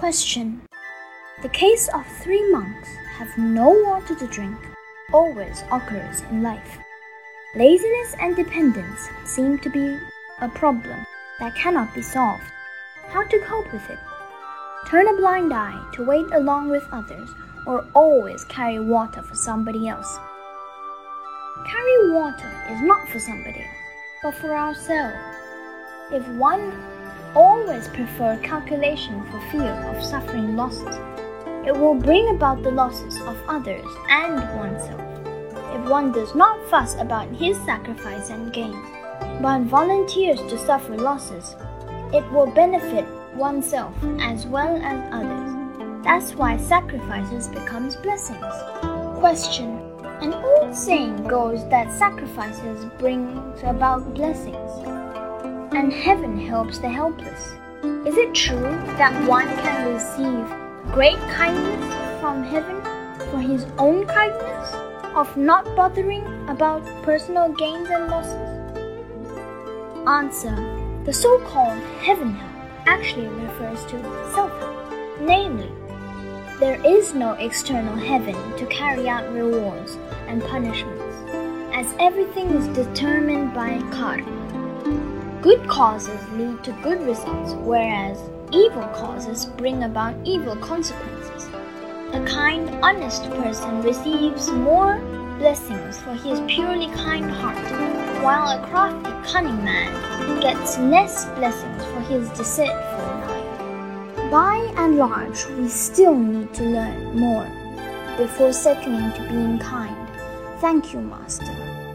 Question The case of three monks have no water to drink always occurs in life. Laziness and dependence seem to be a problem that cannot be solved. How to cope with it? Turn a blind eye to wait along with others or always carry water for somebody else. Carry water is not for somebody else, but for ourselves. If one always prefer calculation for fear of suffering losses, it will bring about the losses of others and oneself. If one does not fuss about his sacrifice and gains, but volunteers to suffer losses, it will benefit oneself as well as others. That's why sacrifices becomes blessings. Question An old saying goes that sacrifices brings about blessings, and heaven helps the helpless. Is it true that one can receive great kindness from heaven for his own kindness of not bothering about personal gains and losses? Answer The so called heaven help actually refers to self help, namely, there is no external heaven to carry out rewards and punishments, as everything is determined by karma. Good causes lead to good results, whereas evil causes bring about evil consequences. A kind, honest person receives more blessings for his purely kind heart, while a crafty, cunning man gets less blessings for his deceitful life. By and large, we still need to learn more before settling to being kind. Thank you, Master.